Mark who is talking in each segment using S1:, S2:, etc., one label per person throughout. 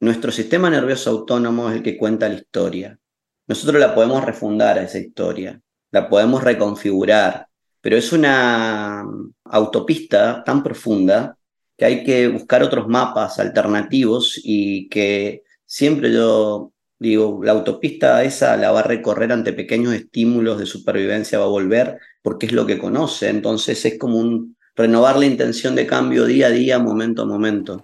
S1: nuestro sistema nervioso autónomo es el que cuenta la historia. Nosotros la podemos refundar a esa historia, la podemos reconfigurar, pero es una autopista tan profunda que hay que buscar otros mapas alternativos y que siempre yo digo, la autopista esa la va a recorrer ante pequeños estímulos de supervivencia, va a volver porque es lo que conoce, entonces es como un renovar la intención de cambio día a día, momento a momento.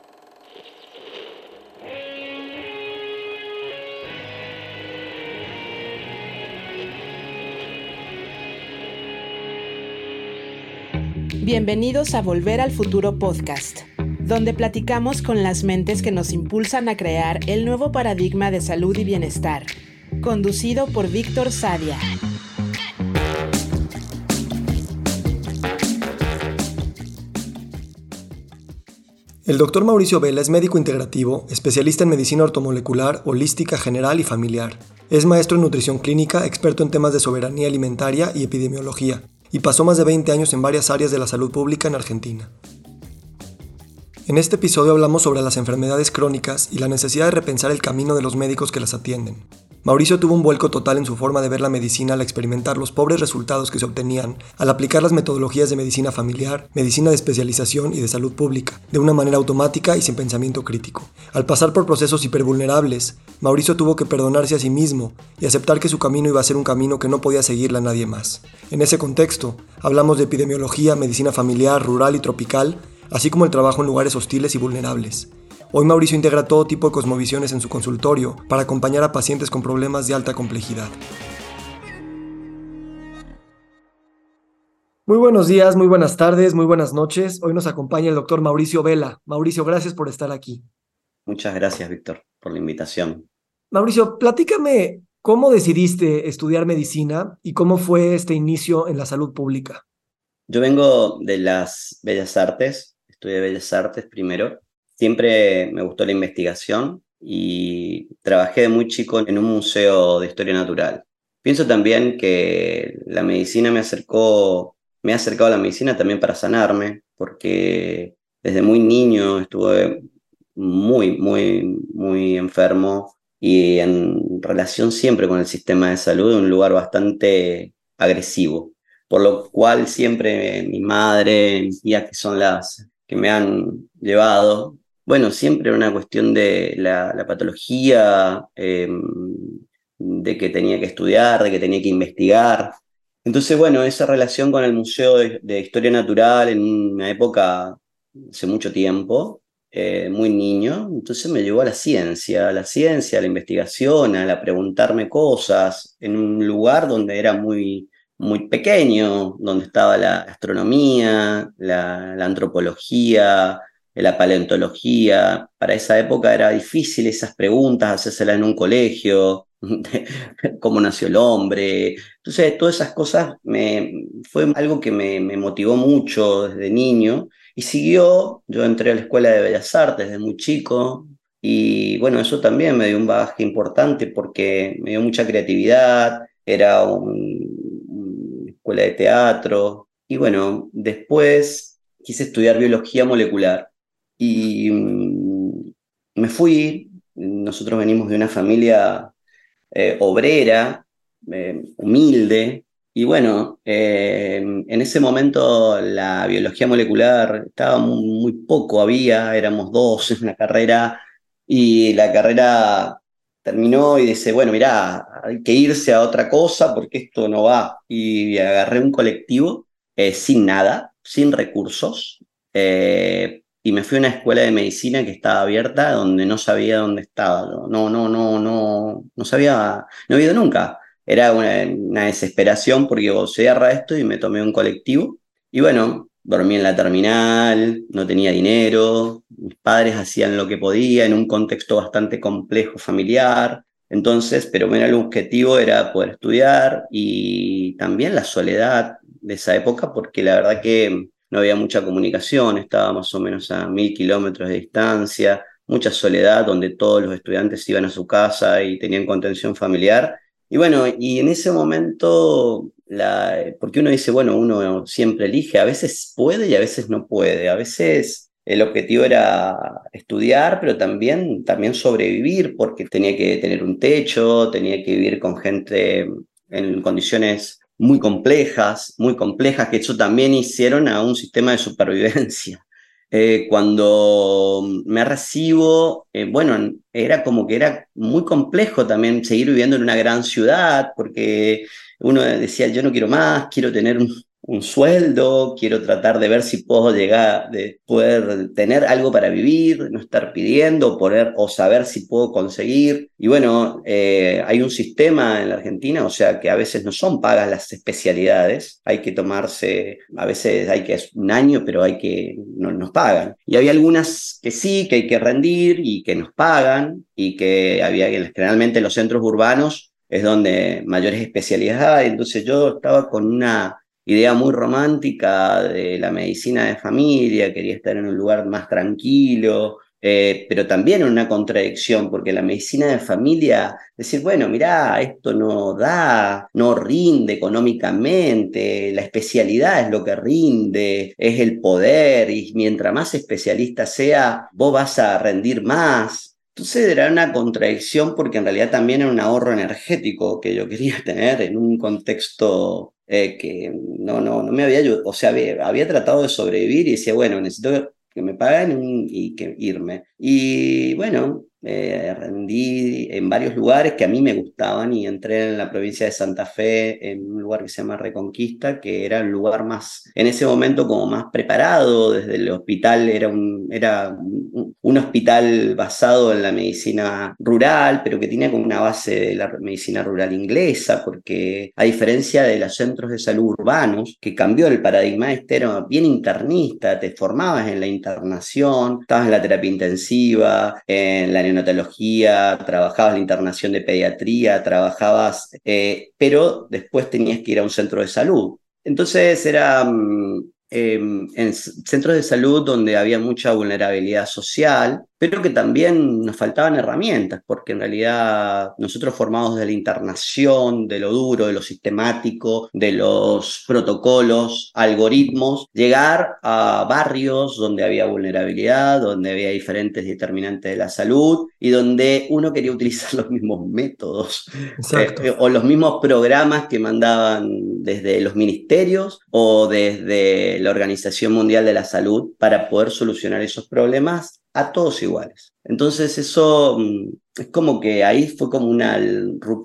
S2: Bienvenidos a Volver al Futuro Podcast, donde platicamos con las mentes que nos impulsan a crear el nuevo paradigma de salud y bienestar, conducido por Víctor Sadia.
S3: El doctor Mauricio Vela es médico integrativo, especialista en medicina ortomolecular, holística general y familiar. Es maestro en nutrición clínica, experto en temas de soberanía alimentaria y epidemiología y pasó más de 20 años en varias áreas de la salud pública en Argentina. En este episodio hablamos sobre las enfermedades crónicas y la necesidad de repensar el camino de los médicos que las atienden. Mauricio tuvo un vuelco total en su forma de ver la medicina al experimentar los pobres resultados que se obtenían al aplicar las metodologías de medicina familiar, medicina de especialización y de salud pública, de una manera automática y sin pensamiento crítico. Al pasar por procesos hipervulnerables, Mauricio tuvo que perdonarse a sí mismo y aceptar que su camino iba a ser un camino que no podía seguirle a nadie más. En ese contexto, hablamos de epidemiología, medicina familiar, rural y tropical, así como el trabajo en lugares hostiles y vulnerables. Hoy Mauricio integra todo tipo de cosmovisiones en su consultorio para acompañar a pacientes con problemas de alta complejidad. Muy buenos días, muy buenas tardes, muy buenas noches. Hoy nos acompaña el doctor Mauricio Vela. Mauricio, gracias por estar aquí.
S1: Muchas gracias, Víctor, por la invitación.
S3: Mauricio, platícame cómo decidiste estudiar medicina y cómo fue este inicio en la salud pública.
S1: Yo vengo de las Bellas Artes, estudié Bellas Artes primero Siempre me gustó la investigación y trabajé de muy chico en un museo de historia natural. Pienso también que la medicina me acercó, me ha acercado a la medicina también para sanarme, porque desde muy niño estuve muy, muy, muy enfermo y en relación siempre con el sistema de salud, un lugar bastante agresivo. Por lo cual siempre mi madre, mis tías, que son las que me han llevado, bueno, siempre era una cuestión de la, patología, em, de que tenía que estudiar, de que tenía que investigar. Entonces, bueno, esa relación con el Museo de, Historia Natural en una época, hace mucho tiempo, eh, muy niño, entonces me llevó a la ciencia, a la ciencia, a la investigación, a la preguntarme cosas, en un lugar donde era muy, muy pequeño, donde estaba la astronomía, la antropología, la paleontología. Para esa época era difícil esas preguntas, hacérselas en un colegio, cómo nació el hombre. Entonces, todas esas cosas fue algo que me, me, motivó mucho desde niño y siguió. Yo entré a la Escuela de Bellas Artes desde muy chico y bueno, eso también me dio un bagaje importante porque me dio mucha creatividad, era una escuela de teatro y bueno, después quise estudiar biología molecular y mm, me fui, nosotros venimos de una familia eh, obrera, eh, humilde, y bueno, eh, en ese momento la biología molecular estaba muy, poco, había, éramos dos en una carrera, y la carrera terminó y dice, bueno, mirá, hay que irse a otra cosa porque esto no va. Y agarré un colectivo sin nada, sin recursos, y me fui a una escuela de medicina que estaba abierta donde no sabía dónde estaba. No, no, no, no, no sabía, no había ido nunca. Era una, desesperación porque cierra esto y me tomé un colectivo. Y bueno, dormí en la terminal, no tenía dinero, mis padres hacían lo que podía en un contexto bastante complejo familiar. Entonces, pero bueno, el objetivo era poder estudiar y también la soledad de esa época, porque la verdad que no había mucha comunicación, estaba más o menos a mil kilómetros de distancia, mucha soledad donde todos los estudiantes iban a su casa y tenían contención familiar. Y bueno, y en ese momento, la, porque uno dice, bueno, uno siempre elige, a veces puede y a veces no puede, a veces el objetivo era estudiar, pero también, también sobrevivir, porque tenía que tener un techo, tenía que vivir con gente en condiciones muy complejas, muy complejas, que eso también hicieron a un sistema de supervivencia. Eh, cuando me recibo, eh, bueno, era como que era muy complejo también seguir viviendo en una gran ciudad, porque uno decía, yo no quiero más, quiero tener un, un sueldo, quiero tratar de ver si puedo llegar, de poder tener algo para vivir, no estar pidiendo, poner, o saber si puedo conseguir. Y bueno, eh, hay un sistema en la Argentina, o sea que a veces no son pagas las especialidades, hay que tomarse, a veces hay que un año, pero hay que, no nos pagan. Y había algunas que sí, que hay que rendir y que nos pagan, y que había generalmente en los centros urbanos es donde mayores especialidades. Entonces yo estaba con una idea muy romántica de la medicina de familia, quería estar en un lugar más tranquilo, eh, pero también una contradicción, porque la medicina de familia, decir, bueno, mirá, esto no da, no rinde económicamente, la especialidad es lo que rinde, es el poder, y mientras más especialista sea, vos vas a rendir más. Entonces era una contradicción porque en realidad también era un ahorro energético que yo quería tener en un contexto eh, que no, no, no me había ayudado, o sea, había, había, tratado de sobrevivir y decía, bueno, necesito que me paguen y que irme. Y bueno, eh, rendí en varios lugares que a mí me gustaban y entré en la provincia de Santa Fe en un lugar que se llama Reconquista, que era el lugar más, en ese momento como más preparado, desde el hospital, era un, era un, hospital basado en la medicina rural, pero que tenía como una base de la medicina rural inglesa, porque a diferencia de los centros de salud urbanos, que cambió el paradigma, este era bien internista, te formabas en la internación, estabas en la terapia intensiva, en la neonatología, trabajabas la internación de pediatría, trabajabas, eh, pero después tenías que ir a un centro de salud. Entonces era mm, em, en centros de salud donde había mucha vulnerabilidad social, pero que también nos faltaban herramientas, porque en realidad nosotros formados de la internación, de lo duro, de lo sistemático, de los protocolos, algoritmos, llegar a barrios donde había vulnerabilidad, donde había diferentes determinantes de la salud y donde uno quería utilizar los mismos métodos eh, o los mismos programas que mandaban desde los ministerios o desde la Organización Mundial de la Salud para poder solucionar esos problemas a todos iguales. Entonces eso mm, es como que ahí fue como una,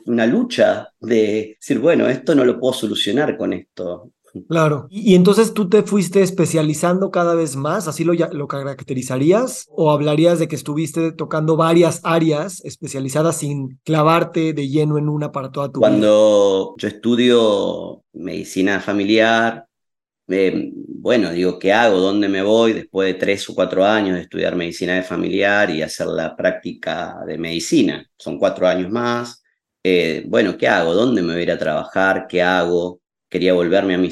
S1: una lucha de decir, bueno, esto no lo puedo solucionar con esto.
S3: Claro. Y, entonces tú te fuiste especializando cada vez más, así lo, lo caracterizarías, o hablarías de que estuviste tocando varias áreas especializadas sin clavarte de lleno en una para toda tu
S1: vida. Cuando yo estudio medicina familiar, eh, bueno, digo, ¿qué hago? ¿Dónde me voy después de tres o cuatro años de estudiar medicina de familiar y hacer la práctica de medicina? Son cuatro años más. Eh, bueno, ¿qué hago? ¿Dónde me voy a ir a trabajar? ¿Qué hago? Quería volverme a mi,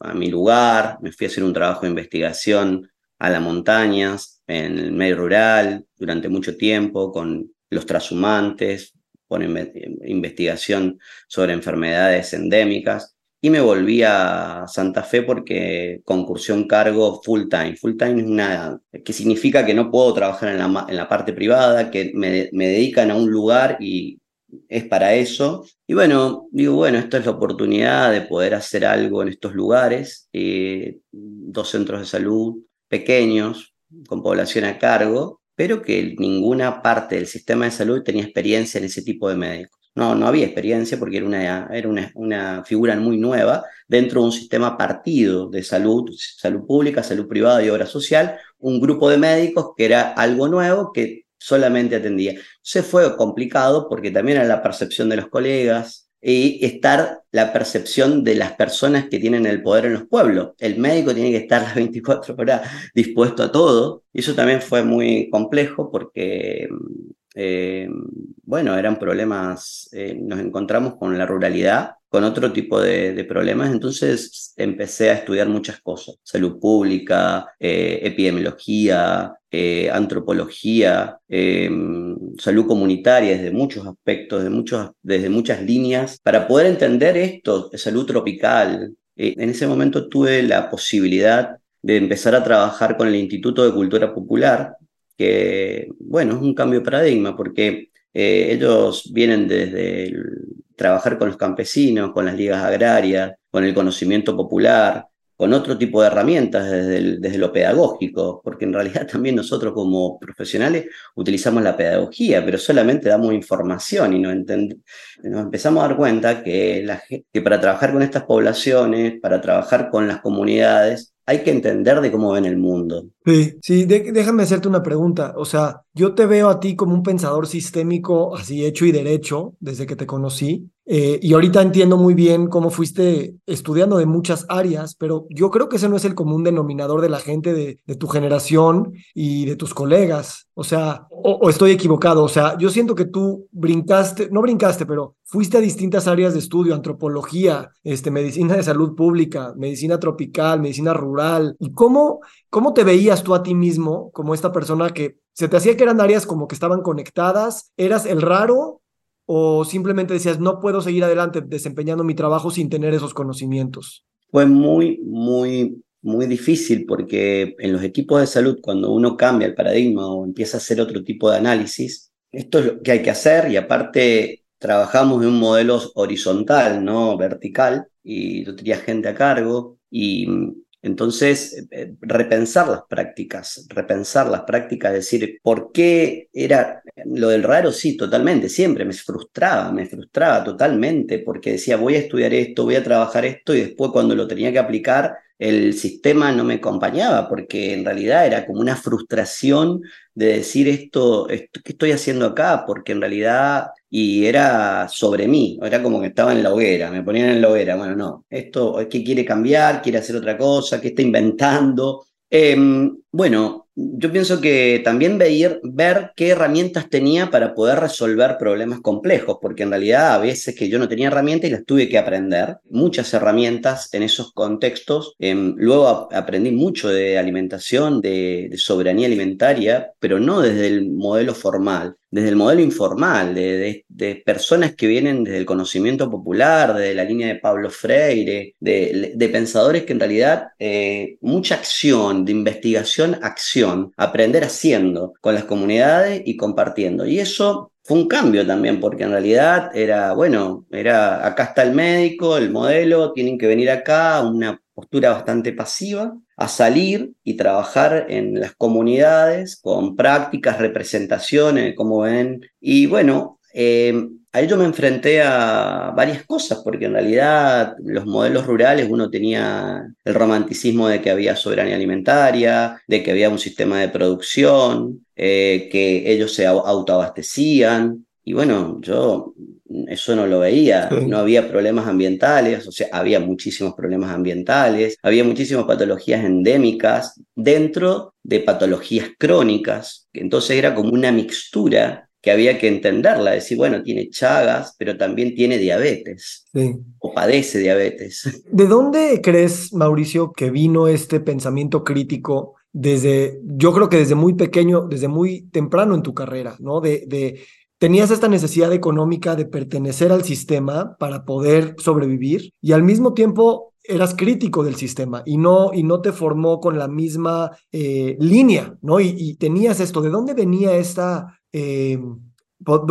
S1: a, mi, lugar, me fui a hacer un trabajo de investigación a las montañas, en el medio rural, durante mucho tiempo, con los transhumantes, con investigación sobre enfermedades endémicas y me volví a Santa Fe porque concursé un cargo full time. Full time es una, que significa que no puedo trabajar en la, en la parte privada, que me, me, dedican a un lugar y es para eso. Y bueno, digo, bueno, esta es la oportunidad de poder hacer algo en estos lugares. Eh, dos centros de salud pequeños, con población a cargo, pero que ninguna parte del sistema de salud tenía experiencia en ese tipo de médicos. No, no había experiencia porque era, una, figura muy nueva dentro de un sistema partido de salud, salud pública, salud privada y obra social, un grupo de médicos que era algo nuevo que solamente atendía. Se fue complicado porque también era la percepción de los colegas y estar la percepción de las personas que tienen el poder en los pueblos. El médico tiene que estar las 24 horas dispuesto a todo y eso también fue muy complejo porque eh, bueno, eran problemas, eh, nos encontramos con la ruralidad, con otro tipo de, problemas, entonces empecé a estudiar muchas cosas, salud pública, eh, epidemiología, antropología, salud comunitaria desde muchos aspectos, de muchos, desde muchas líneas, para poder entender esto, salud tropical. en ese momento tuve la posibilidad de empezar a trabajar con el Instituto de Cultura Popular, que, bueno, es un cambio de paradigma, porque eh, ellos vienen desde trabajar con los campesinos, con las ligas agrarias, con el conocimiento popular, con otro tipo de herramientas desde, desde, lo pedagógico, porque en realidad también nosotros como profesionales utilizamos la pedagogía, pero solamente damos información y nos, nos empezamos a dar cuenta que, la, que para trabajar con estas poblaciones, para trabajar con las comunidades, hay que entender de cómo ven el mundo.
S3: Sí, sí, déjame hacerte una pregunta. O sea, yo te veo a ti como un pensador sistémico, así hecho y derecho, desde que te conocí. Eh, y ahorita entiendo muy bien cómo fuiste estudiando de muchas áreas, pero yo creo que ese no es el común denominador de la gente de, tu generación y de tus colegas. O sea, o, estoy equivocado. O sea, yo siento que tú brincaste, no brincaste, pero fuiste a distintas áreas de estudio, antropología, este, medicina de salud pública, medicina tropical, medicina rural. ¿Y cómo, cómo te veías tú a ti mismo como esta persona que se te hacía que eran áreas como que estaban conectadas? ¿Eras el raro o simplemente decías, no puedo seguir adelante desempeñando mi trabajo sin tener esos conocimientos?
S1: Fue muy, muy, muy difícil porque en los equipos de salud, cuando uno cambia el paradigma o empieza a hacer otro tipo de análisis, esto es lo que hay que hacer y aparte trabajamos en un modelo horizontal, no vertical, y yo tenía gente a cargo y entonces, eh, repensar las prácticas, repensar las prácticas, decir, ¿por qué era lo del raro? Sí, totalmente, siempre me frustraba, me frustraba totalmente, porque decía, voy a estudiar esto, voy a trabajar esto, y después cuando lo tenía que aplicar, el sistema no me acompañaba, porque en realidad era como una frustración de decir esto ¿qué estoy haciendo acá? Porque en realidad y era sobre mí, era como que estaba en la hoguera, me ponían en la hoguera, bueno, no, esto es que quiere cambiar, quiere hacer otra cosa, ¿qué está inventando? Em, bueno, yo pienso que también ver, ver qué herramientas tenía para poder resolver problemas complejos, porque en realidad a veces que yo no tenía herramientas y las tuve que aprender, muchas herramientas en esos contextos. Em, luego aprendí mucho de alimentación, de, soberanía alimentaria, pero no desde el modelo formal, desde el modelo informal, de, personas que vienen desde el conocimiento popular, desde la línea de Pablo Freire, de, pensadores que en realidad eh, mucha acción, de investigación, acción aprender haciendo con las comunidades y compartiendo. Y eso fue un cambio también, porque en realidad era, bueno, era acá está el médico, el modelo, tienen que venir acá, una postura bastante pasiva, a salir y trabajar en las comunidades con prácticas, representaciones, como ven. Y bueno, eh, ahí yo me enfrenté a varias cosas, porque en realidad los modelos rurales uno tenía el romanticismo de que había soberanía alimentaria, de que había un sistema de producción, eh, que ellos se autoabastecían. Y bueno, yo eso no lo veía, no había problemas ambientales, o sea, había muchísimos problemas ambientales, había muchísimas patologías endémicas dentro de patologías crónicas, entonces era como una mixtura que había que entenderla, decir, bueno, tiene chagas, pero también tiene diabetes o padece diabetes.
S3: ¿De dónde crees, Mauricio, que vino este pensamiento crítico desde, yo creo que desde muy pequeño, desde muy temprano en tu carrera, ¿no? De, de tenías esta necesidad económica de pertenecer al sistema para poder sobrevivir y al mismo tiempo eras crítico del sistema y no, y no te formó con la misma eh, línea, ¿no? Y, y, tenías esto, ¿de dónde venía esta eh,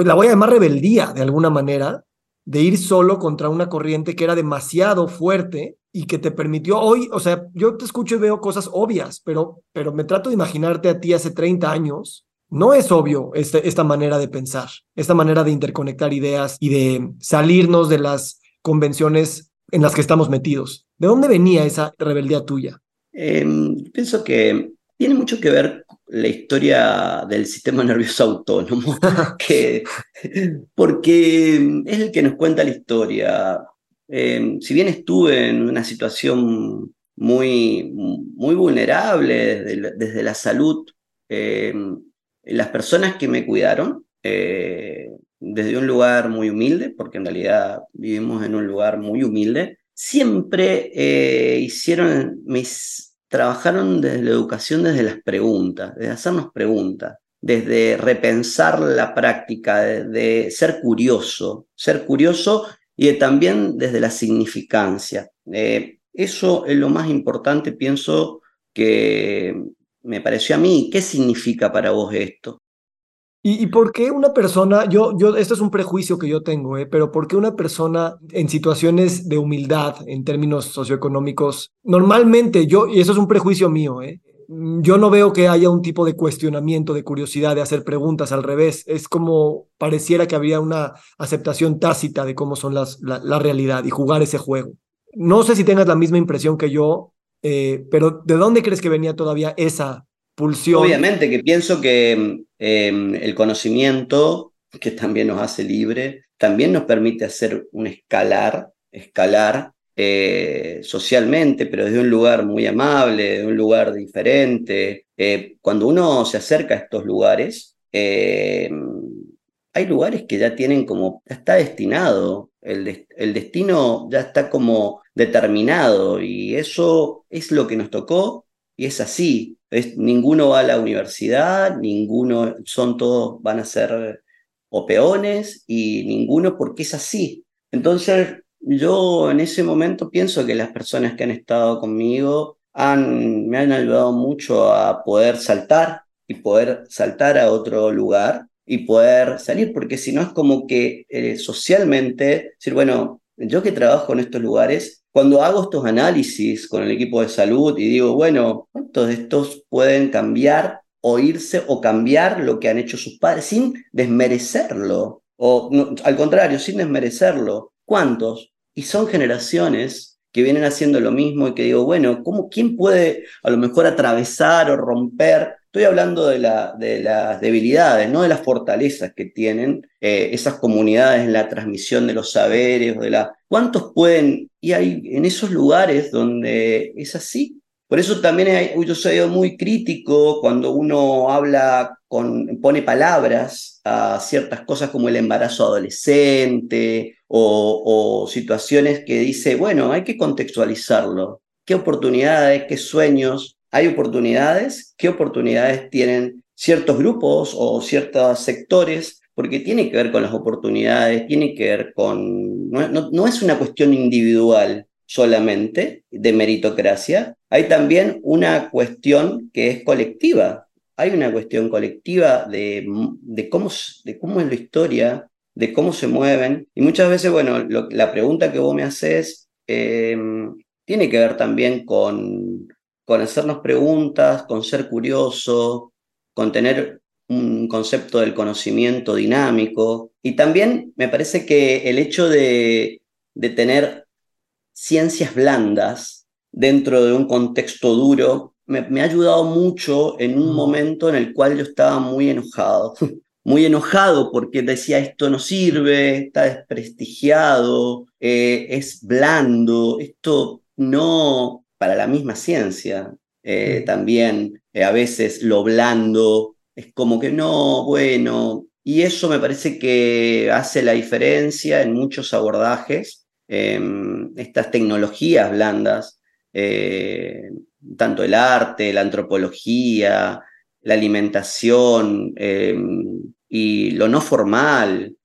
S3: la voy a llamar rebeldía de alguna manera, de ir solo contra una corriente que era demasiado fuerte y que te permitió hoy, o sea, yo te escucho y veo cosas obvias, pero, pero me trato de imaginarte a ti hace 30 años. No es obvio este, esta manera de pensar, esta manera de interconectar ideas y de salirnos de las convenciones en las que estamos metidos. ¿De dónde venía esa rebeldía tuya?
S1: Em, pienso que tiene mucho que ver la historia del sistema nervioso autónomo, que, porque es el que nos cuenta la historia. Eh, si bien estuve en una situación muy, muy vulnerable desde, la salud, eh, las personas que me cuidaron, eh, desde un lugar muy humilde, porque en realidad vivimos en un lugar muy humilde, siempre hicieron mis trabajaron desde la educación, desde las preguntas, desde hacernos preguntas, desde repensar la práctica, de, ser curioso, ser curioso y también desde la significancia. Eh, eso es lo más importante, pienso, que me pareció a mí, ¿qué significa para vos esto?
S3: ¿Y, por qué una persona, yo, yo, esto es un prejuicio que yo tengo, ¿eh? pero por qué una persona en situaciones de humildad en términos socioeconómicos, normalmente yo, y eso es un prejuicio mío, ¿eh? yo no veo que haya un tipo de cuestionamiento, de curiosidad, de hacer preguntas, al revés, es como pareciera que habría una aceptación tácita de cómo son las, la, realidad y jugar ese juego. No sé si tengas la misma impresión que yo, eh, pero ¿de dónde crees que venía todavía esa
S1: Obviamente que pienso que Em, el conocimiento, que también nos hace libre, también nos permite hacer un escalar, escalar eh, socialmente, pero desde un lugar muy amable, de un lugar diferente. Eh, cuando uno se acerca a estos lugares, em, hay lugares que ya tienen como, ya está destinado, el, el destino ya está como determinado y eso es lo que nos tocó y es así ninguno va a la universidad, ninguno, son todos, van a ser o peones y ninguno porque es así. Entonces, yo en ese momento pienso que las personas que han estado conmigo han, me han ayudado mucho a poder saltar y poder saltar a otro lugar y poder salir, porque si no es como que eh, socialmente, decir, bueno, yo que trabajo en estos lugares, cuando hago estos análisis con el equipo de salud y digo, bueno, ¿cuántos de estos pueden cambiar o irse o cambiar lo que han hecho sus padres sin desmerecerlo? O al contrario, sin desmerecerlo. ¿Cuántos? Y son generaciones que vienen haciendo lo mismo y que digo, bueno, ¿cómo, ¿quién puede a lo mejor atravesar o romper Estoy hablando de, la, de, las debilidades, no de las fortalezas que tienen eh, esas comunidades en la transmisión de los saberes, de la... ¿Cuántos pueden? Y hay en esos lugares donde es así. Por eso también hay, yo soy muy crítico cuando uno habla, con, pone palabras a ciertas cosas como el embarazo adolescente o situaciones que dice, bueno, hay que contextualizarlo. ¿Qué oportunidades, qué sueños hay oportunidades, qué oportunidades tienen ciertos grupos o ciertos sectores, porque tiene que ver con las oportunidades, tiene que ver con, no, es una cuestión individual solamente de meritocracia, hay también una cuestión que es colectiva, hay una cuestión colectiva de, cómo, es la historia, de cómo se mueven, y muchas veces, bueno, la pregunta que vos me haces eh, tiene que ver también con con hacernos preguntas, con ser curioso, con tener un concepto del conocimiento dinámico. Y también me parece que el hecho de, tener ciencias blandas dentro de un contexto duro me, ha ayudado mucho en un momento en el cual yo estaba muy enojado. Muy enojado porque decía esto no sirve, está desprestigiado, eh, es blando, esto no, para la misma ciencia. Eh, mm. también eh, a veces lo blando es como que no, bueno, y eso me parece que hace la diferencia en muchos abordajes. Em, estas tecnologías blandas, eh, tanto el arte, la antropología, la alimentación em, y lo no formal.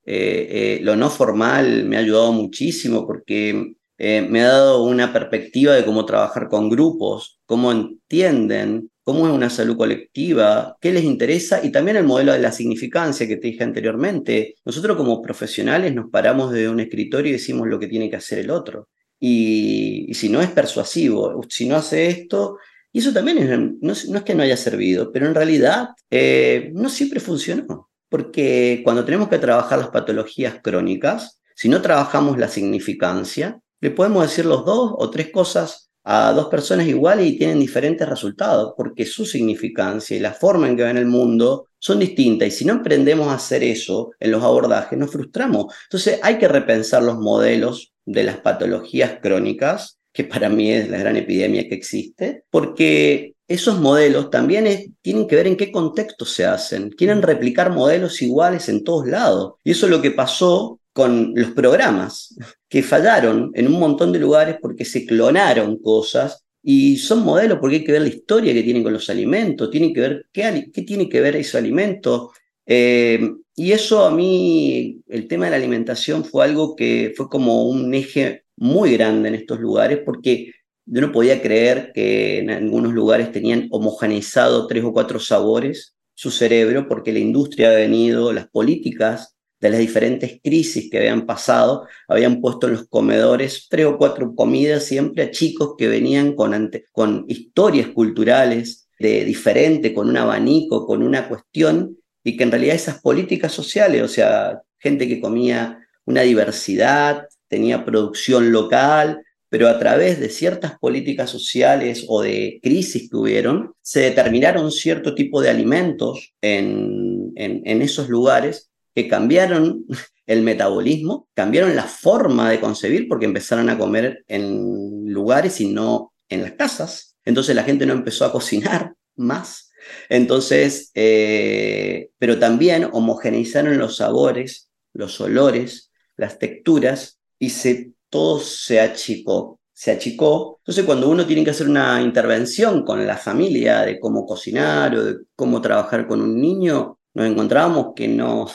S1: lo no formal me ha ayudado muchísimo porque eh, me ha dado una perspectiva de cómo trabajar con grupos, cómo entienden, cómo es una salud colectiva, qué les interesa y también el modelo de la significancia que te dije anteriormente. Nosotros como profesionales nos paramos de un escritorio y decimos lo que tiene que hacer el otro. Y, si no es persuasivo, si no hace esto, y eso también no, es que no haya servido, pero en realidad eh, no siempre funcionó. Porque cuando tenemos que trabajar las patologías crónicas, si no trabajamos la significancia, le podemos decir los dos o tres cosas a dos personas iguales y tienen diferentes resultados, porque su significancia y la forma en que ven el mundo son distintas. Y si no aprendemos a hacer eso en los abordajes, nos frustramos. Entonces hay que repensar los modelos de las patologías crónicas, que para mí es la gran epidemia que existe, porque esos modelos también tienen que ver en qué contexto se hacen. Quieren replicar modelos iguales en todos lados. Y eso es lo que pasó con los programas, que fallaron en un montón de lugares porque se clonaron cosas y son modelos porque hay que ver la historia que tienen con los alimentos, tienen que ver qué, qué tiene que ver ese alimento. Eh, y eso a mí, el tema de la alimentación fue algo que fue como un eje muy grande en estos lugares porque yo no podía creer que en algunos lugares tenían homogeneizado tres o cuatro sabores su cerebro porque la industria había venido, las políticas de las diferentes crisis que habían pasado, habían puesto en los comedores tres o cuatro comidas siempre a chicos que venían con, historias culturales de diferente, con un abanico, con una cuestión, y que en realidad esas políticas sociales, o sea, gente que comía una diversidad, tenía producción local, pero a través de ciertas políticas sociales o de crisis que hubieron, se determinaron cierto tipo de alimentos en, en, esos lugares que cambiaron el metabolismo, cambiaron la forma de concebir porque empezaron a comer en lugares y no en las casas. Entonces la gente no empezó a cocinar más. Entonces, eh, pero también homogeneizaron los sabores, los olores, las texturas y se todo se achicó. Se achicó. Entonces, cuando uno tiene que hacer una intervención con la familia de cómo cocinar o de cómo trabajar con un niño, nos encontrábamos que no,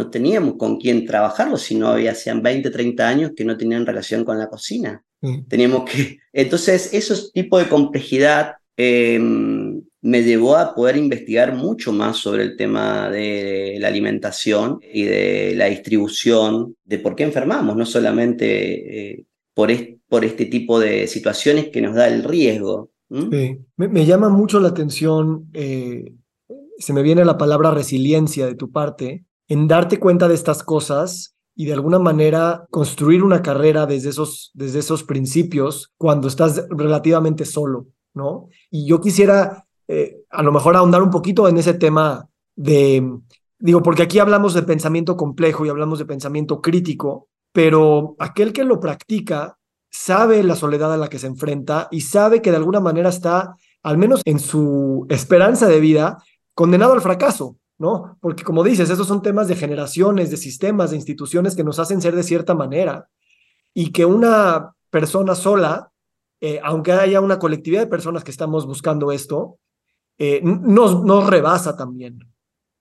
S1: no teníamos con quién trabajarlo, sino había hacían 20, 30 años que no tenían relación con la cocina. Mm. Teníamos que. Entonces, esos tipos de complejidad em, me llevó a poder investigar mucho más sobre el tema de la alimentación y de la distribución, de por qué enfermamos, no solamente eh, por, por este tipo de situaciones que nos da el riesgo.
S3: Sí. Me, llama mucho la atención, eh, se me viene la palabra resiliencia de tu parte, en darte cuenta de estas cosas y de alguna manera construir una carrera desde esos, desde esos principios cuando estás relativamente solo, ¿no? Y yo quisiera eh, a lo mejor ahondar un poquito en ese tema de, digo, porque aquí hablamos de pensamiento complejo y hablamos de pensamiento crítico, pero aquel que lo practica sabe la soledad a la que se enfrenta y sabe que de alguna manera está, al menos en su esperanza de vida, condenado al fracaso, ¿no? Porque como dices, esos son temas de generaciones, de sistemas, de instituciones que nos hacen ser de cierta manera y que una persona sola, eh, aunque haya una colectividad de personas que estamos buscando esto, eh, nos, rebasa también.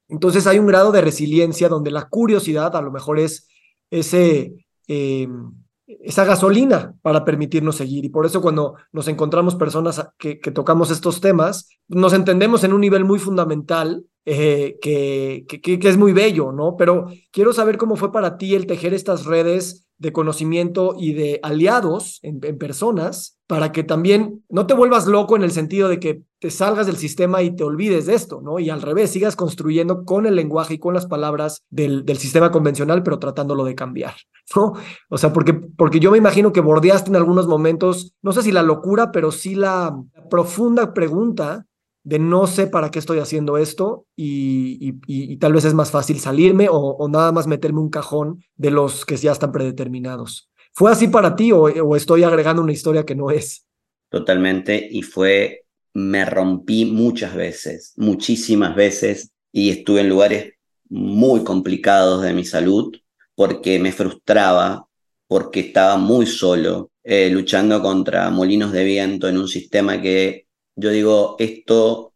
S3: Entonces hay un grado de resiliencia donde la curiosidad a lo mejor es ese, em, esa gasolina para permitirnos seguir. Y por eso cuando nos encontramos personas que, tocamos estos temas, nos entendemos en un nivel muy fundamental eh, que, que, es muy bello, ¿no? Pero quiero saber cómo fue para ti el tejer estas redes de conocimiento y de aliados en, personas para que también no te vuelvas loco en el sentido de que te salgas del sistema y te olvides de esto, ¿no? Y al revés, sigas construyendo con el lenguaje y con las palabras del, del sistema convencional, pero tratándolo de cambiar, ¿no? O sea, porque, porque yo me imagino que bordeaste en algunos momentos, no sé si la locura, pero sí la profunda pregunta de no sé para qué estoy haciendo esto y, y, tal vez es más fácil salirme o, nada más meterme un cajón de los que ya están predeterminados. ¿Fue así para ti o, o estoy agregando una historia que no es?
S1: Totalmente y fue, me rompí muchas veces, muchísimas veces y estuve en lugares muy complicados de mi salud porque me frustraba, porque estaba muy solo, eh, luchando contra molinos de viento en un sistema que yo digo esto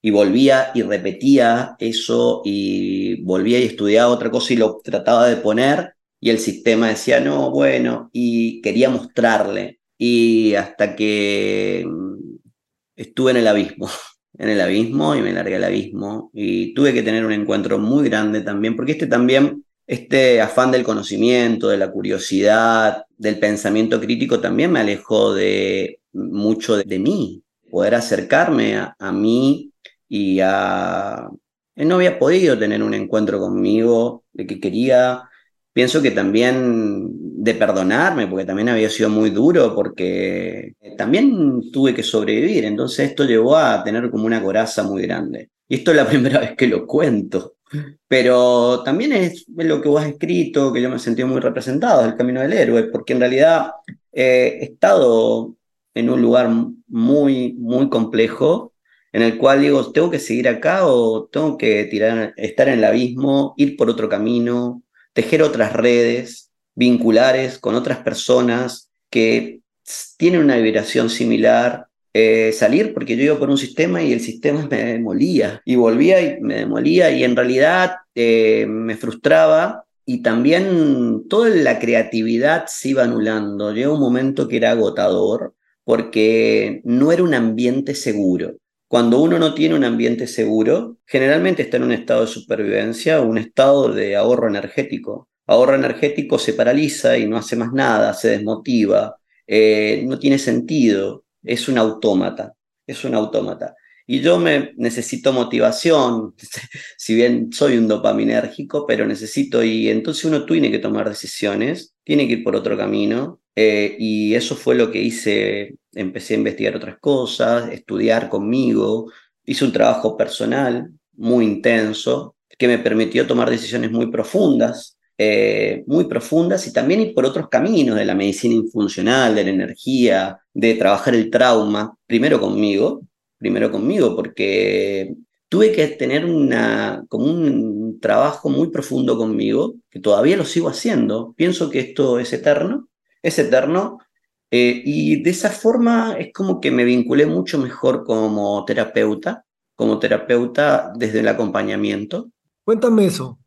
S1: y volvía y repetía eso y volvía y estudiaba otra cosa y lo trataba de poner y el sistema decía, no, bueno, y quería mostrarle. Y hasta que estuve en el abismo, en el abismo y me largué al abismo. Y tuve que tener un encuentro muy grande también, porque este también, este afán del conocimiento, de la curiosidad, del pensamiento crítico también me alejó de mucho de, mí, poder acercarme a, mí y a... Él no había podido tener un encuentro conmigo de que quería, pienso que también de perdonarme, porque también había sido muy duro, porque también tuve que sobrevivir, entonces esto llevó a tener como una coraza muy grande. Y esto es la primera vez que lo cuento, pero también es lo que vos has escrito, que yo me he sentido muy representado, el camino del héroe, porque en realidad he estado en un lugar muy, muy complejo, en el cual digo, tengo que seguir acá o tengo que tirar, estar en el abismo, ir por otro camino, tejer otras redes vinculares con otras personas que tienen una vibración similar, eh, salir porque yo iba por un sistema y el sistema me demolía y volvía y me demolía y en realidad eh, me frustraba y también toda la creatividad se iba anulando. Llegó un momento que era agotador porque no era un ambiente seguro. Cuando uno no tiene un ambiente seguro, generalmente está en un estado de supervivencia o un estado de ahorro energético. Ahorro energético se paraliza y no hace más nada, se desmotiva, eh, no tiene sentido, es un autómata, es un autómata. Y yo me necesito motivación, si bien soy un dopaminérgico, pero necesito, y entonces uno tiene que tomar decisiones, tiene que ir por otro camino, eh, y eso fue lo que hice, empecé a investigar otras cosas, estudiar conmigo, hice un trabajo personal muy intenso que me permitió tomar decisiones muy profundas, eh, muy profundas y también ir por otros caminos de la medicina infuncional, de la energía, de trabajar el trauma, primero conmigo, primero conmigo, porque tuve que tener una, como un trabajo muy profundo conmigo, que todavía lo sigo haciendo. Pienso que esto es eterno es eterno. Eh, y de esa forma es como que me vinculé mucho mejor como terapeuta, como terapeuta desde el acompañamiento.
S3: Cuéntame eso,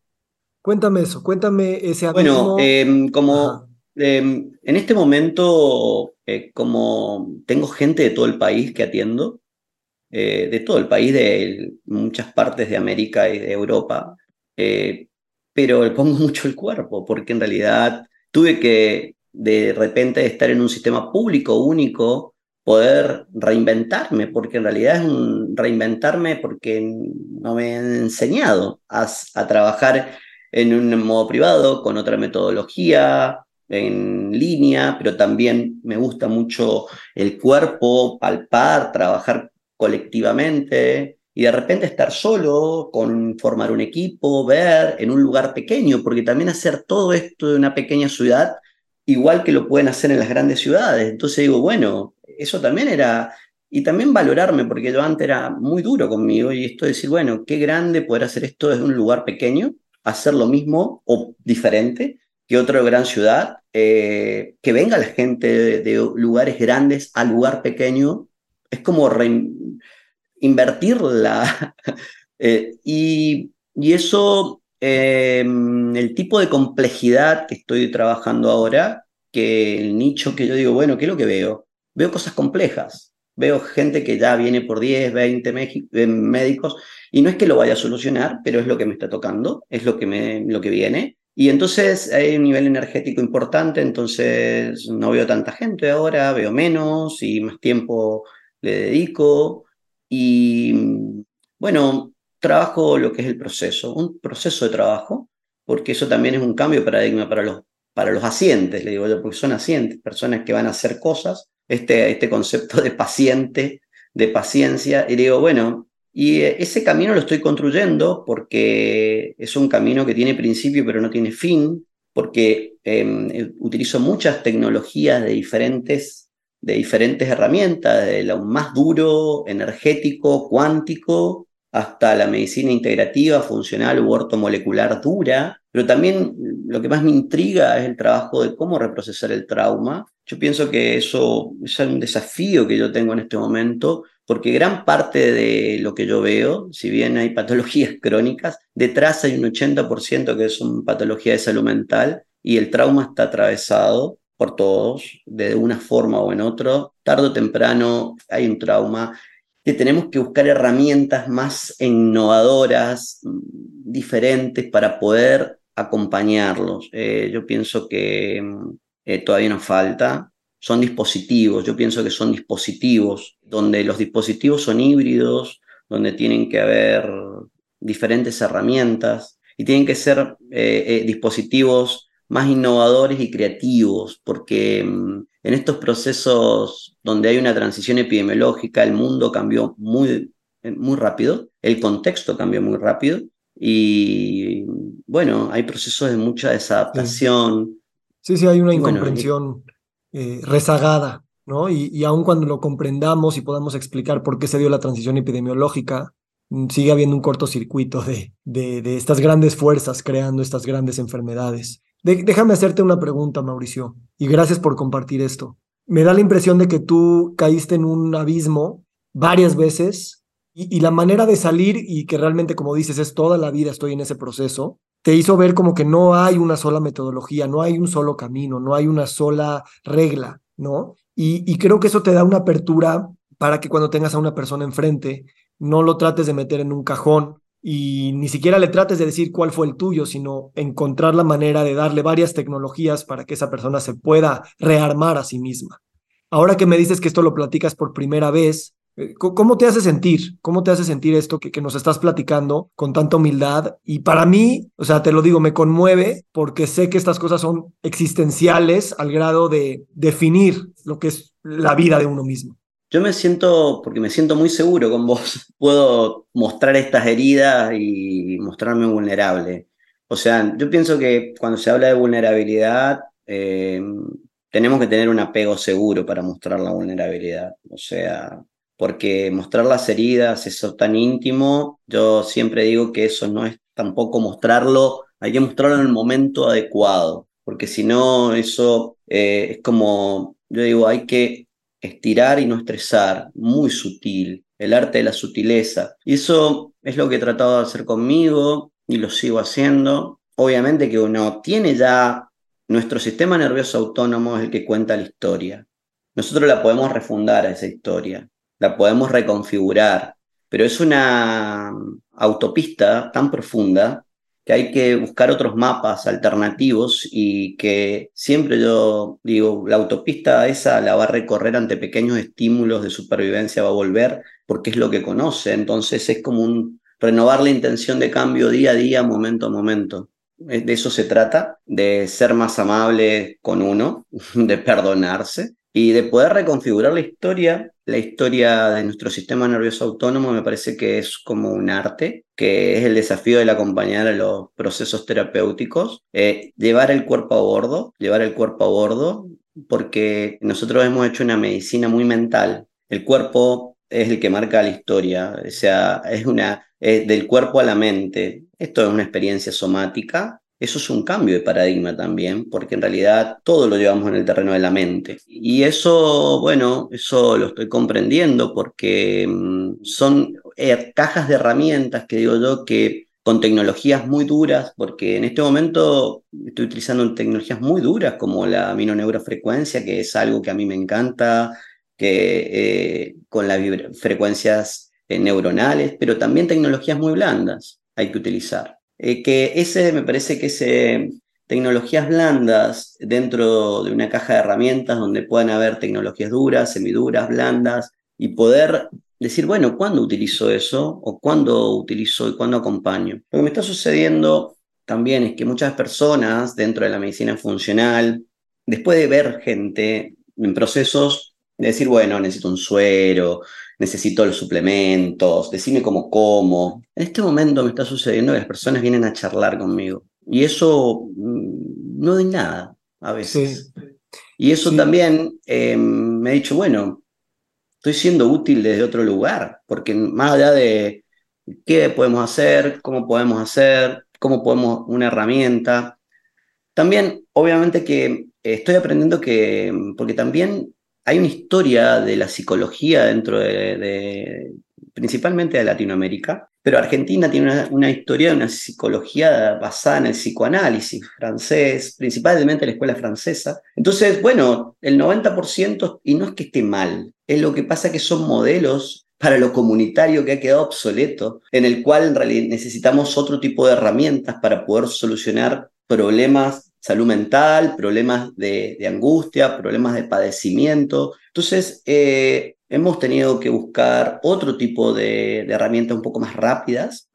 S3: cuéntame eso, cuéntame ese
S1: Bueno, em, como em, en este momento, eh, como tengo gente de todo el país que atiendo, eh, de todo el país, de muchas partes de América y de Europa, pero le pongo mucho el cuerpo, porque en realidad tuve que de repente estar en un sistema público único, poder reinventarme, porque en realidad es un reinventarme porque no me han enseñado a, trabajar en un modo privado, con otra metodología, en línea, pero también me gusta mucho el cuerpo, palpar, trabajar colectivamente y de repente estar solo, con formar un equipo, ver en un lugar pequeño, porque también hacer todo esto de una pequeña ciudad igual que lo pueden hacer en las grandes ciudades. Entonces digo, bueno, eso también era, y también valorarme, porque yo antes era muy duro conmigo, y esto de decir, bueno, qué grande poder hacer esto desde un lugar pequeño, hacer lo mismo o diferente que otra gran ciudad, eh, que venga la gente de, lugares grandes al lugar pequeño, es como invertirla. Eh, y, y eso Em, el tipo de complejidad que estoy trabajando ahora, que el nicho que yo digo, bueno, ¿qué es lo que veo? Veo cosas complejas. Veo gente que ya viene por 10, 20 eh, médicos y no es que lo vaya a solucionar, pero es lo que me está tocando, es lo que, me, lo que viene. Y entonces hay un nivel energético importante, entonces no veo tanta gente ahora, veo menos y más tiempo le dedico. Y bueno, trabajo lo que es el proceso, un proceso de trabajo, porque eso también es un cambio de paradigma para los, para los asientes, le digo yo, porque son asientes, personas que van a hacer cosas, este, este concepto de paciente, de paciencia, y digo, bueno, y ese camino lo estoy construyendo porque es un camino que tiene principio pero no tiene fin, porque em, utilizo muchas tecnologías de diferentes, de diferentes herramientas, de lo más duro, energético, cuántico, hasta la medicina integrativa, funcional u ortomolecular dura, pero también lo que más me intriga es el trabajo de cómo reprocesar el trauma. Yo pienso que eso es un desafío que yo tengo en este momento, porque gran parte de lo que yo veo, si bien hay patologías crónicas, detrás hay un 80% que son patologías de salud mental y el trauma está atravesado por todos, de una forma o en otra. Tardo o temprano hay un trauma que tenemos que buscar herramientas más innovadoras, diferentes para poder acompañarlos. Eh, yo pienso que mm, eh, todavía nos falta. Son dispositivos, yo pienso que son dispositivos, donde los dispositivos son híbridos, donde tienen que haber diferentes herramientas y tienen que ser eh, dispositivos más innovadores y creativos, porque mm, en estos procesos donde hay una transición epidemiológica, el mundo cambió muy, muy rápido, el contexto cambió muy rápido y bueno, hay procesos de mucha desadaptación.
S3: Sí, sí, hay una incomprensión eh, rezagada, Y, y aun cuando lo comprendamos y podamos explicar por qué se dio la transición epidemiológica, mm, sigue habiendo un cortocircuito de, de estas grandes fuerzas creando estas grandes enfermedades déjame hacerte una pregunta, Mauricio, y gracias por compartir esto. Me da la impresión de que tú caíste en un abismo varias veces y, la manera de salir y que realmente, como dices, es toda la vida estoy en ese proceso, te hizo ver como que no hay una sola metodología, no hay un solo camino, no hay una sola regla, ¿no? Y, creo que eso te da una apertura para que cuando tengas a una persona enfrente, no lo trates de meter en un cajón y ni siquiera le trates de decir cuál fue el tuyo, sino encontrar la manera de darle varias tecnologías para que esa persona se pueda rearmar a sí misma. Ahora que me dices que esto lo platicas por primera vez, ¿Cómo te hace sentir? ¿Cómo te hace sentir esto que, que, nos estás platicando con tanta humildad? Y para mí, o sea, te lo digo, me conmueve porque sé que estas cosas son existenciales al grado de definir lo que es la vida de uno mismo.
S1: Yo me siento, porque me siento muy seguro con vos, puedo mostrar estas heridas y mostrarme vulnerable. O sea, yo pienso que cuando se habla de vulnerabilidad, eh, tenemos que tener un apego seguro para mostrar la vulnerabilidad. O sea, porque mostrar las heridas, eso tan íntimo, yo siempre digo que eso no es tampoco mostrarlo, hay que mostrarlo en el momento adecuado, porque si no, eso eh, es como, yo digo, hay que estirar y no estresar, muy sutil, el arte de la sutileza. Y eso es lo que he tratado de hacer conmigo y lo sigo haciendo. Obviamente que uno tiene ya, nuestro sistema nervioso autónomo es el que cuenta la historia. Nosotros la podemos refundar a esa historia la podemos reconfigurar, pero es una autopista tan profunda que hay que buscar otros mapas alternativos y que siempre yo digo, la autopista esa la va a recorrer ante pequeños estímulos de supervivencia, va a volver porque es lo que conoce, entonces es como un renovar la intención de cambio día a día, momento a momento. De eso se trata, de ser más amable con uno, de perdonarse y de poder reconfigurar la historia, la historia de nuestro sistema nervioso autónomo me parece que es como un arte, que es el desafío del acompañar a los procesos terapéuticos, eh, llevar el cuerpo a bordo, llevar el cuerpo a bordo, porque nosotros hemos hecho una medicina muy mental. El cuerpo es el que marca la historia, o sea, es una del cuerpo a la mente. Esto es una experiencia somática eso es un cambio de paradigma también, porque en realidad todo lo llevamos en el terreno de la mente. Y eso, bueno, eso lo estoy comprendiendo porque mm, son eh, cajas de herramientas que digo yo que con tecnologías muy duras, porque en este momento estoy utilizando tecnologías muy duras como la aminoneurofrecuencia, que es algo que a mí me encanta, que eh, con las frecuencias eh, neuronales, pero también tecnologías muy blandas hay que utilizar. Eh, que ese me parece que es tecnologías blandas dentro de una caja de herramientas donde puedan haber tecnologías duras, semiduras, blandas, y poder decir, bueno, ¿cuándo utilizo eso? ¿O cuándo utilizo y cuándo acompaño? Lo que me está sucediendo también es que muchas personas dentro de la medicina funcional, después de ver gente en procesos de decir, bueno, necesito un suero, necesito los suplementos, decime cómo como. En este momento me está sucediendo que las personas vienen a charlar conmigo y eso mm, no doy nada a veces. Y eso también eh, me ha dicho, bueno, estoy siendo útil desde otro lugar, porque más allá de qué podemos hacer, cómo podemos hacer, cómo podemos una herramienta, también obviamente que estoy aprendiendo que, porque también hay una historia de la psicología dentro de, principalmente de Latinoamérica, pero Argentina tiene una, historia de una psicología basada en el psicoanálisis francés, principalmente la escuela francesa. Entonces, bueno, el 90%, y no es que esté mal, es lo que pasa que son modelos para lo comunitario que ha quedado obsoleto, en el cual en realidad necesitamos otro tipo de herramientas para poder solucionar problemas salud mental, problemas de, angustia, problemas de padecimiento. Entonces, eh, hemos tenido que buscar otro tipo de, herramientas un poco más rápidas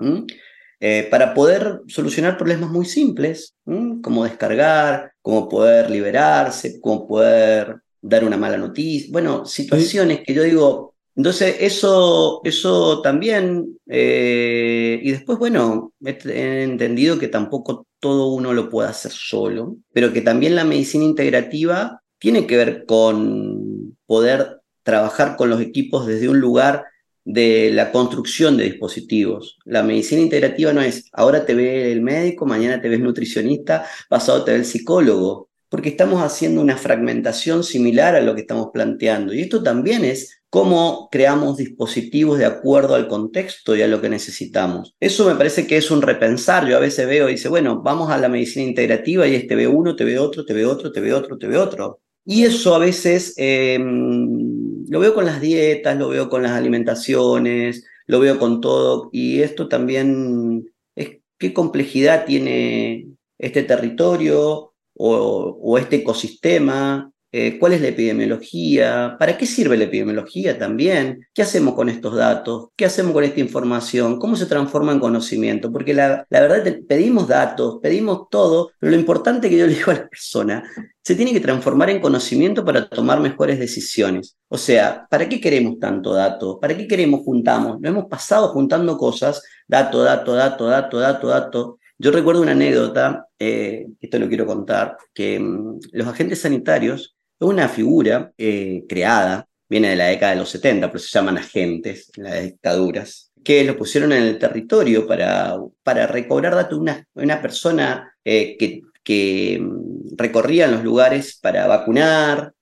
S1: eh, para poder solucionar problemas muy simples, como descargar, como poder liberarse, como poder dar una mala noticia. Bueno, situaciones que yo digo, entonces, eso, eso también, eh, y después, bueno, he entendido que tampoco todo uno lo puede hacer solo, pero que también la medicina integrativa tiene que ver con poder trabajar con los equipos desde un lugar de la construcción de dispositivos. La medicina integrativa no es ahora te ve el médico, mañana te ves nutricionista, pasado te ve el psicólogo, porque estamos haciendo una fragmentación similar a lo que estamos planteando. Y esto también es cómo creamos dispositivos de acuerdo al contexto y a lo que necesitamos. Eso me parece que es un repensar. Yo a veces veo y dice, bueno, vamos a la medicina integrativa y este ve uno, te ve otro, te ve otro, te ve otro, te ve otro. Y eso a veces em, lo veo con las dietas, lo veo con las alimentaciones, lo veo con todo. Y esto también es qué complejidad tiene este territorio o, este ecosistema eh, cuál es la epidemiología, para qué sirve la epidemiología también, qué hacemos con estos datos, qué hacemos con esta información, cómo se transforma en conocimiento, porque la, verdad pedimos datos, pedimos todo, pero lo importante que yo le digo a la persona, se tiene que transformar en conocimiento para tomar mejores decisiones. O sea, ¿para qué queremos tanto dato? ¿Para qué queremos juntamos? Nos hemos pasado juntando cosas, dato, dato, dato, dato, dato, dato. Yo recuerdo una anécdota, eh, esto lo quiero contar, que mm, los agentes sanitarios es una figura eh, creada, viene de la década de los 70, pero se llaman agentes, las dictaduras, que lo pusieron en el territorio para, para recobrar datos. Una, una persona eh, que, que mm, recorría los lugares para vacunar,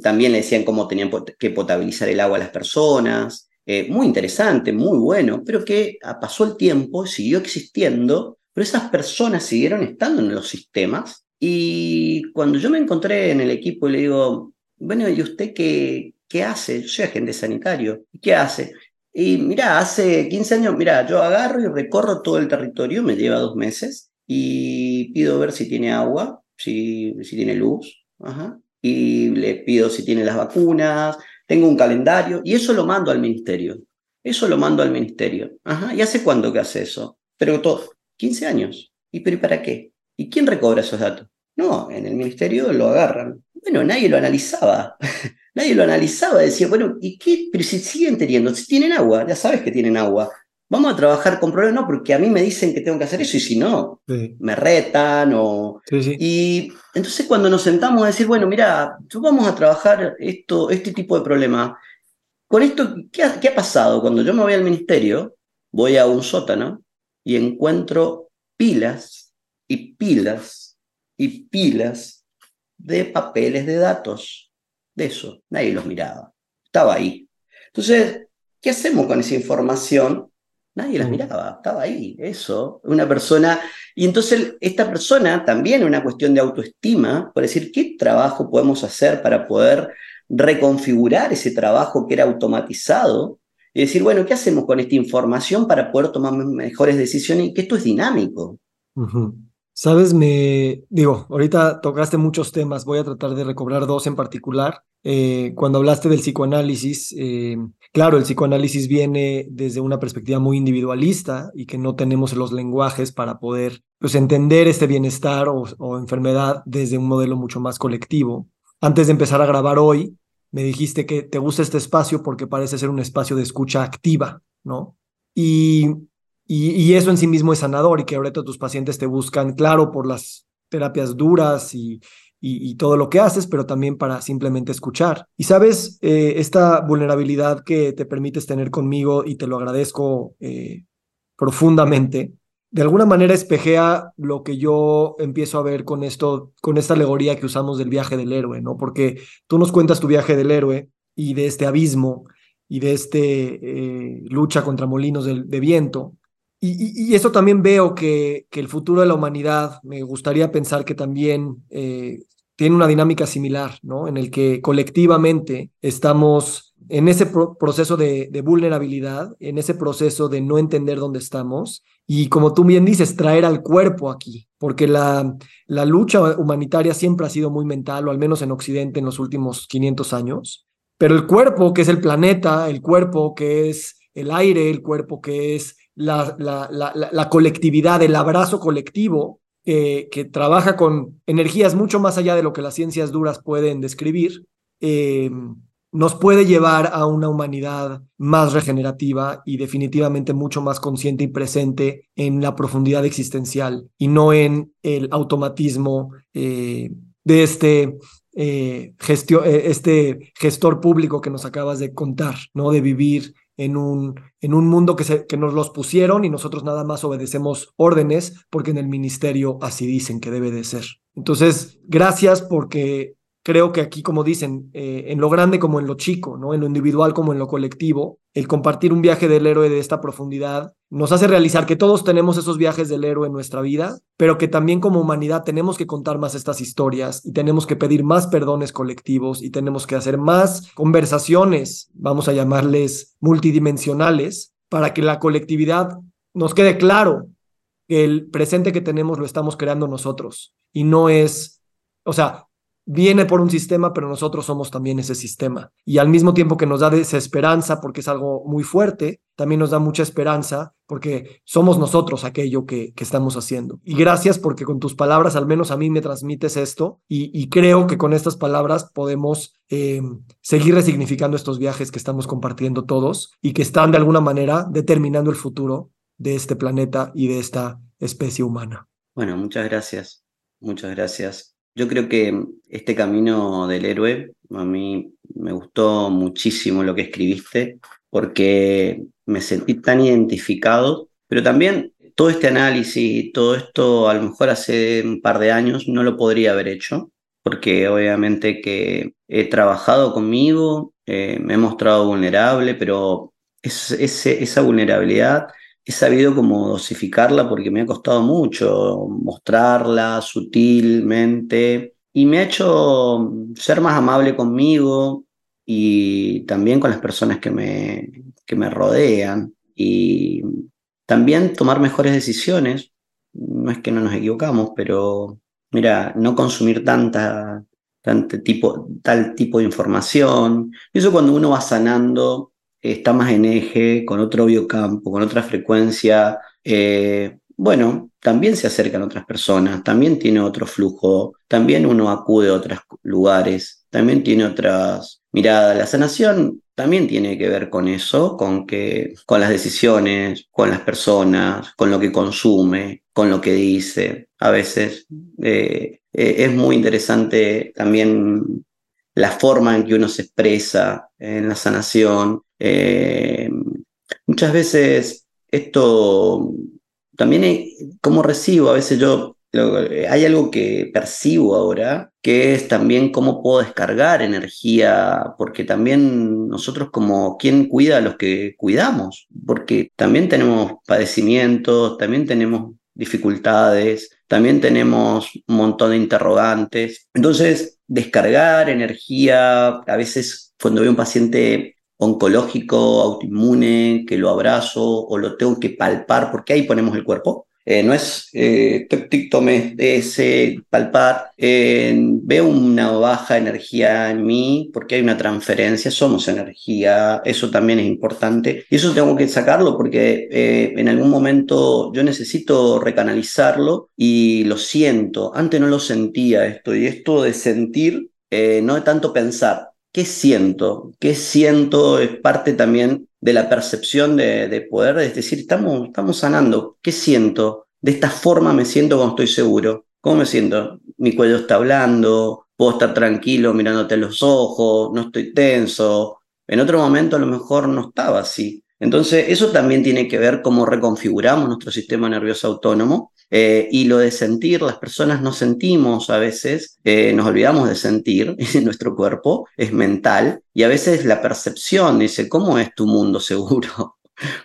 S1: también le decían cómo tenían que potabilizar el agua a las personas. Muy interesante, muy bueno, pero que ah, pasó el tiempo, siguió existiendo, pero esas personas siguieron estando en los sistemas y cuando yo me encontré en el equipo y le digo, bueno, ¿y usted qué, qué hace? Yo soy agente sanitario. ¿Y qué hace? Y mira, hace 15 años, mira, yo agarro y recorro todo el territorio, me lleva dos meses, y pido ver si tiene agua, si, si tiene luz, y le pido si tiene las vacunas, tengo un calendario, y eso lo mando al ministerio. Eso lo mando al ministerio. Ajá. ¿Y hace cuándo que hace eso? Pero todo, 15 años. ¿Y pero para qué? ¿Y quién recobra esos datos? No, en el ministerio lo agarran. Bueno, nadie lo analizaba. nadie lo analizaba. Decía, bueno, ¿y qué? Pero si siguen teniendo, si tienen agua, ya sabes que tienen agua. Vamos a trabajar con problemas, no, porque a mí me dicen que tengo que hacer eso y si no, me retan o... Y entonces cuando nos sentamos a decir, bueno, mira, vamos a trabajar esto, este tipo de problema. Con esto, ¿qué ha, ¿qué ha pasado? Cuando yo me voy al ministerio, voy a un sótano y encuentro pilas y pilas y pilas de papeles de datos. De eso, nadie los miraba. Estaba ahí. Entonces, ¿qué hacemos con esa información? Nadie las mm. miraba, estaba ahí, eso, una persona. Y entonces esta persona también una cuestión de autoestima, por decir, ¿qué trabajo podemos hacer para poder reconfigurar ese trabajo que era automatizado? Y decir, bueno, ¿qué hacemos con esta información para poder tomar mejores decisiones? Y que esto es dinámico.
S3: Sabes, me digo, ahorita tocaste muchos temas, voy a tratar de recobrar dos en particular. Eh, cuando hablaste del psicoanálisis, eh, claro, el psicoanálisis viene desde una perspectiva muy individualista y que no tenemos los lenguajes para poder pues, entender este bienestar o, o enfermedad desde un modelo mucho más colectivo. Antes de empezar a grabar hoy, me dijiste que te gusta este espacio porque parece ser un espacio de escucha activa, ¿no? Y y, eso en sí mismo es sanador y que ahorita tus pacientes te buscan, claro, por las terapias duras y, y, todo lo que haces, pero también para simplemente escuchar. Y sabes, eh, esta vulnerabilidad que te permites tener conmigo y te lo agradezco eh, profundamente, de alguna manera espejea lo que yo empiezo a ver con esto, con esta alegoría que usamos del viaje del héroe, ¿no? Porque tú nos cuentas tu viaje del héroe y de este abismo y de este eh, lucha contra molinos de, de viento, y, eso también veo que, que, el futuro de la humanidad, me gustaría pensar que también eh, tiene una dinámica similar, ¿no? En el que colectivamente estamos en ese proceso de, vulnerabilidad, en ese proceso de no entender dónde estamos y como tú bien dices, traer al cuerpo aquí, porque la, la lucha humanitaria siempre ha sido muy mental, o al menos en Occidente en los últimos 500 años, pero el cuerpo que es el planeta, el cuerpo que es el aire, el cuerpo que es la, la, la, colectividad, el abrazo colectivo, que trabaja con energías mucho más allá de lo que las ciencias duras pueden describir, eh, nos puede llevar a una humanidad más regenerativa y definitivamente mucho más consciente y presente en la profundidad existencial y no en el automatismo eh, de este eh, este gestor público que nos acabas de contar, ¿no? De vivir en un, en un mundo que, se, que nos los pusieron y nosotros nada más obedecemos órdenes porque en el ministerio así dicen que debe de ser. Entonces, gracias porque creo que aquí, como dicen, eh, en lo grande como en lo chico, ¿no? En lo individual como en lo colectivo, el compartir un viaje del héroe de esta profundidad nos hace realizar que todos tenemos esos viajes del héroe en nuestra vida, pero que también como humanidad tenemos que contar más estas historias y tenemos que pedir más perdones colectivos y tenemos que hacer más conversaciones, vamos a llamarles multidimensionales, para que la colectividad nos quede claro que el presente que tenemos lo estamos creando nosotros y no es, o sea, viene por un sistema, pero nosotros somos también ese sistema. Y al mismo tiempo que nos da desesperanza porque es algo muy fuerte, también nos da mucha esperanza porque somos nosotros aquello que, que estamos haciendo. Y gracias porque con tus palabras al menos a mí me transmites esto y, creo que con estas palabras podemos em, seguir resignificando estos viajes que estamos compartiendo todos y que están de alguna manera determinando el futuro de este planeta y de esta especie humana.
S1: Bueno, muchas gracias. Muchas gracias yo creo que este camino del héroe, a mí me gustó muchísimo lo que escribiste, porque me sentí tan identificado, pero también todo este análisis, todo esto a lo mejor hace un par de años no lo podría haber hecho, porque obviamente que he trabajado conmigo, eh, me he mostrado vulnerable, pero esa vulnerabilidad he sabido como dosificarla porque me ha costado mucho mostrarla sutilmente y me ha hecho ser más amable conmigo y también con las personas que me, que me rodean y también tomar mejores decisiones. No es que no nos equivocamos, pero mira, no consumir tanta, tipo, tal tipo de información. Eso cuando uno va sanando está más en eje, con otro biocampo, con otra frecuencia, eh, bueno, también se acercan otras personas, también tiene otro flujo, también uno acude a otros lugares, también tiene otras miradas. La sanación también tiene que ver con eso, con que con las decisiones, con las personas, con lo que consume, con lo que dice. A veces eh, eh, es muy interesante también la forma en que uno se expresa en la sanación, eh, muchas veces esto también como recibo, a veces yo, hay algo que percibo ahora, que es también cómo puedo descargar energía, porque también nosotros como quien cuida a los que cuidamos, porque también tenemos padecimientos, también tenemos dificultades, también tenemos un montón de interrogantes. Entonces, descargar energía, a veces cuando veo un paciente oncológico, autoinmune, que lo abrazo o lo tengo que palpar, porque ahí ponemos el cuerpo. Eh, no es eh, tome ese palpar, eh, veo una baja energía en mí porque hay una transferencia, somos energía, eso también es importante. Y eso tengo que sacarlo porque eh, en algún momento yo necesito recanalizarlo y lo siento, antes no lo sentía esto y esto de sentir, no de tanto pensar, ¿Qué siento? ¿Qué siento? Es parte también de la percepción de, poder, es decir, estamos, estamos sanando. ¿Qué siento? De esta forma me siento cuando estoy seguro. ¿Cómo me siento? Mi cuello está hablando, puedo estar tranquilo mirándote a los ojos, no estoy tenso. En otro momento a lo mejor no estaba así. Entonces, eso también tiene que ver cómo reconfiguramos nuestro sistema nervioso autónomo eh, y lo de sentir, las personas no sentimos a veces, eh, nos olvidamos de sentir, nuestro cuerpo es mental y a veces la percepción dice, ¿cómo es tu mundo seguro?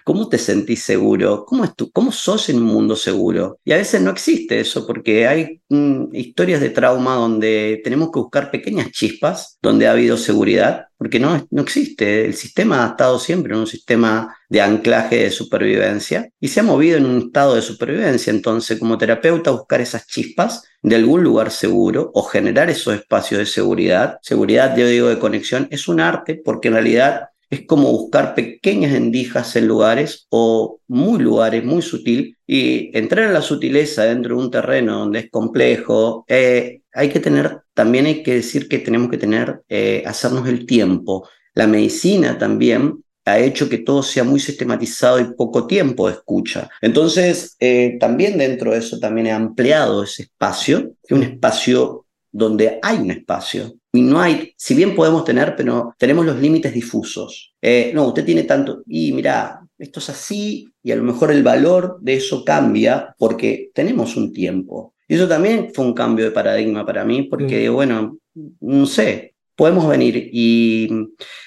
S1: ¿Cómo te sentís seguro? ¿Cómo, es tu, ¿Cómo sos en un mundo seguro? Y a veces no existe eso porque hay mm, historias de trauma donde tenemos que buscar pequeñas chispas donde ha habido seguridad, porque no, no existe. El sistema ha estado siempre en un sistema de anclaje de supervivencia y se ha movido en un estado de supervivencia. Entonces, como terapeuta, buscar esas chispas de algún lugar seguro o generar esos espacios de seguridad. Seguridad, yo digo, de conexión, es un arte porque en realidad es como buscar pequeñas endijas en lugares o muy lugares, muy sutil, y entrar en la sutileza dentro de un terreno donde es complejo, eh, hay que tener, también hay que decir que tenemos que tener, eh, hacernos el tiempo. La medicina también ha hecho que todo sea muy sistematizado y poco tiempo de escucha. Entonces, eh, también dentro de eso también he ampliado ese espacio, que un espacio donde hay un espacio, no hay, si bien podemos tener, pero tenemos los límites difusos. Eh, no, usted tiene tanto, y mira, esto es así, y a lo mejor el valor de eso cambia porque tenemos un tiempo. Y eso también fue un cambio de paradigma para mí, porque, bueno, no sé, podemos venir. Y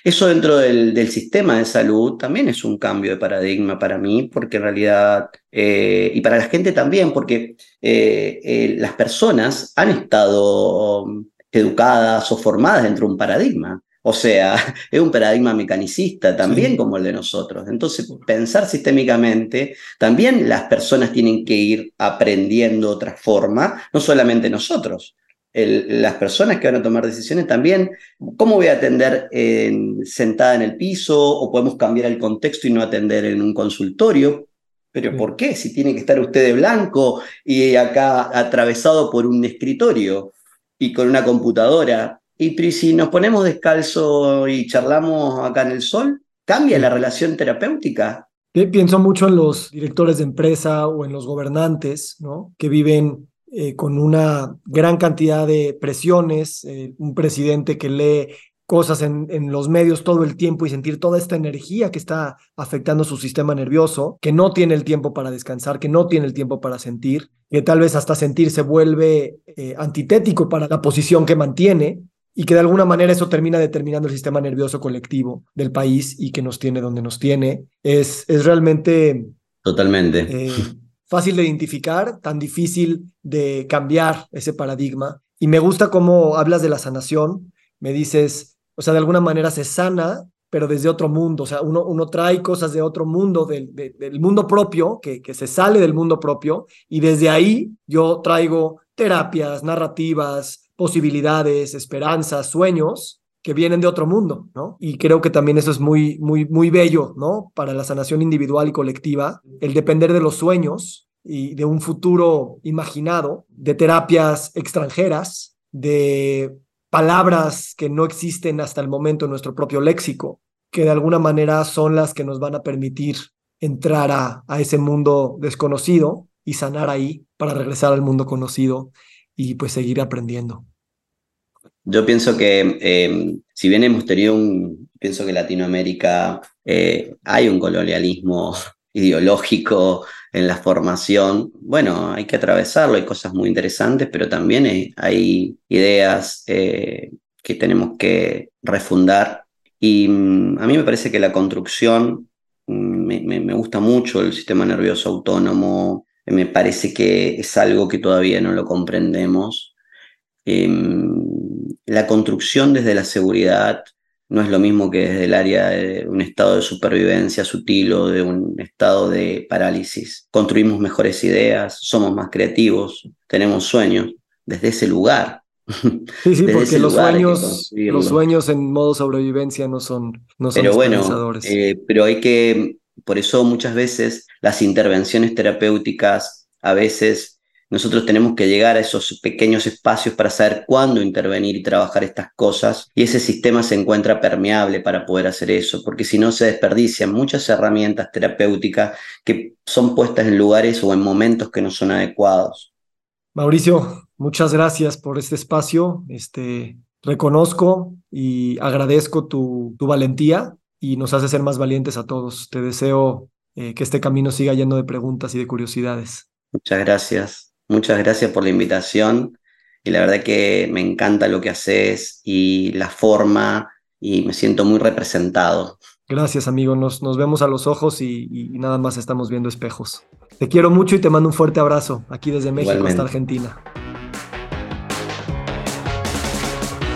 S1: eso dentro del, sistema de salud también es un cambio de paradigma para mí, porque en realidad, eh, y para la gente también, porque eh, eh, las personas han estado educadas o formadas dentro de un paradigma. O sea, es un paradigma mecanicista también como el de nosotros. Entonces, pensar sistémicamente, también las personas tienen que ir aprendiendo otra forma, no solamente nosotros las personas que van a tomar decisiones también, ¿cómo voy a atender sentada en el piso o podemos cambiar el contexto y no atender en un consultorio? Pero ¿por qué? Si tiene que estar usted de blanco y acá atravesado por un escritorio y con una computadora. Y si nos ponemos descalzo y charlamos acá en el sol, ¿cambia la relación terapéutica?
S3: Pienso mucho en los directores de empresa o en los gobernantes, ¿no? Que viven eh, con una gran cantidad de presiones, eh, un presidente que lee cosas en, en, los medios todo el tiempo y sentir toda esta energía que está afectando su sistema nervioso, que no tiene el tiempo para descansar, que no tiene el tiempo para sentir, que tal vez hasta sentir se vuelve eh, antitético para la posición que mantiene y que de alguna manera eso termina determinando el sistema nervioso colectivo del país y que nos tiene donde nos tiene. Es, es realmente...
S1: Totalmente
S3: fácil de identificar, tan difícil de cambiar ese paradigma. Y me gusta cómo hablas de la sanación, me dices, o sea, de alguna manera se sana, pero desde otro mundo, o sea, uno, uno trae cosas de otro mundo, del, mundo propio, que, que se sale del mundo propio, y desde ahí yo traigo terapias, narrativas, posibilidades, esperanzas, sueños, que vienen de otro mundo, ¿no? Y creo que también eso es muy, muy, muy bello, ¿no? Para la sanación individual y colectiva, el depender de los sueños y de un futuro imaginado, de terapias extranjeras, de palabras que no existen hasta el momento en nuestro propio léxico, que de alguna manera son las que nos van a permitir entrar a, ese mundo desconocido y sanar ahí para regresar al mundo conocido y pues seguir aprendiendo.
S1: Yo pienso que em, si bien hemos tenido un, pienso que Latinoamérica eh, hay un colonialismo ideológico en la formación, bueno, hay que atravesarlo, hay cosas muy interesantes, pero también hay, ideas eh, que tenemos que refundar. Y mm, a mí me parece que la construcción, mm, me gusta mucho el sistema nervioso autónomo, me parece que es algo que todavía no lo comprendemos. Em, la construcción desde la seguridad no es lo mismo que desde el área de un estado de supervivencia sutil o de un estado de parálisis. Construimos mejores ideas, somos más creativos, tenemos sueños desde ese lugar.
S3: Sí, sí, porque los sueños, los sueños en modo sobrevivencia no son, no son
S1: pero bueno, eh, pero hay que, por eso muchas veces las intervenciones terapéuticas a veces nosotros tenemos que llegar a esos pequeños espacios para saber cuándo intervenir y trabajar estas cosas. Y ese sistema se encuentra permeable para poder hacer eso, porque si no se desperdician muchas herramientas terapéuticas que son puestas en lugares o en momentos que no son adecuados.
S3: Mauricio, muchas gracias por este espacio. Este, reconozco y agradezco tu, tu valentía y nos hace ser más valientes a todos. Te deseo eh, que este camino siga lleno de preguntas y de curiosidades.
S1: Muchas gracias. Muchas gracias por la invitación y la verdad que me encanta lo que haces y la forma y me siento muy representado.
S3: Gracias amigo, nos, nos vemos a los ojos y, nada más estamos viendo espejos. Te quiero mucho y te mando un fuerte abrazo aquí desde México hasta Argentina.